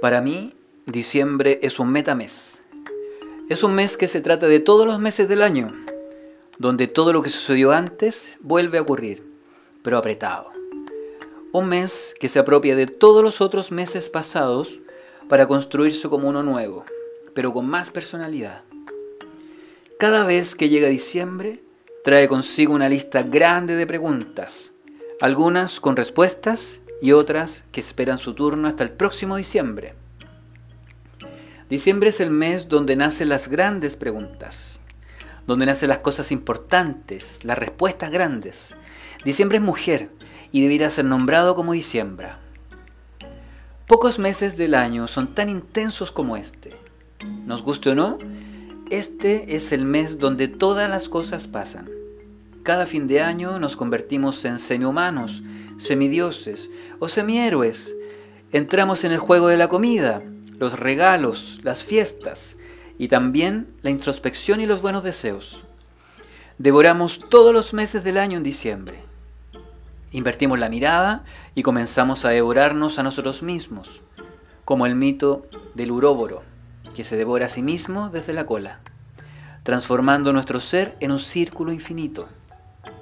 Para mí, diciembre es un metames. Es un mes que se trata de todos los meses del año, donde todo lo que sucedió antes vuelve a ocurrir, pero apretado. Un mes que se apropia de todos los otros meses pasados para construirse como uno nuevo, pero con más personalidad. Cada vez que llega diciembre, trae consigo una lista grande de preguntas, algunas con respuestas y otras que esperan su turno hasta el próximo diciembre. Diciembre es el mes donde nacen las grandes preguntas, donde nacen las cosas importantes, las respuestas grandes. Diciembre es mujer y debiera ser nombrado como diciembre. Pocos meses del año son tan intensos como este. Nos guste o no, este es el mes donde todas las cosas pasan. Cada fin de año nos convertimos en semi-humanos, semidioses o semihéroes. Entramos en el juego de la comida, los regalos, las fiestas y también la introspección y los buenos deseos. Devoramos todos los meses del año en diciembre. Invertimos la mirada y comenzamos a devorarnos a nosotros mismos, como el mito del uróboro, que se devora a sí mismo desde la cola, transformando nuestro ser en un círculo infinito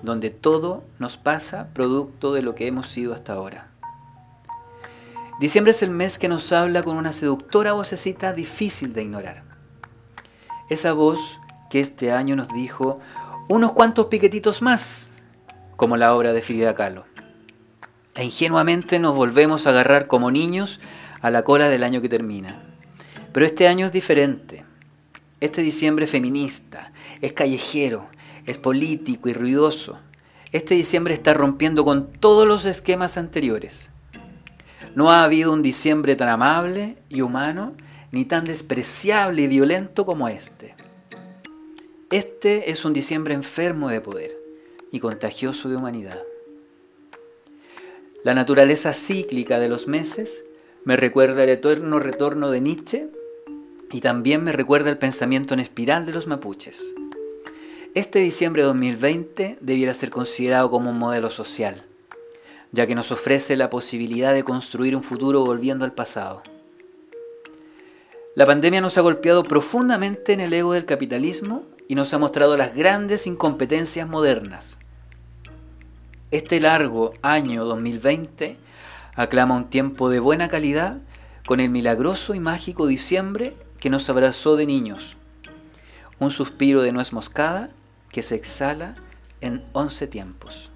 donde todo nos pasa producto de lo que hemos sido hasta ahora. Diciembre es el mes que nos habla con una seductora vocecita difícil de ignorar. Esa voz que este año nos dijo unos cuantos piquetitos más, como la obra de Frida Kahlo. E ingenuamente nos volvemos a agarrar como niños a la cola del año que termina. Pero este año es diferente. Este diciembre es feminista, es callejero, es político y ruidoso. Este diciembre está rompiendo con todos los esquemas anteriores. No ha habido un diciembre tan amable y humano, ni tan despreciable y violento como este. Este es un diciembre enfermo de poder y contagioso de humanidad. La naturaleza cíclica de los meses me recuerda el eterno retorno de Nietzsche y también me recuerda el pensamiento en espiral de los mapuches. Este diciembre de 2020 debiera ser considerado como un modelo social, ya que nos ofrece la posibilidad de construir un futuro volviendo al pasado. La pandemia nos ha golpeado profundamente en el ego del capitalismo y nos ha mostrado las grandes incompetencias modernas. Este largo año 2020 aclama un tiempo de buena calidad con el milagroso y mágico diciembre que nos abrazó de niños. Un suspiro de nuez moscada que se exhala en once tiempos.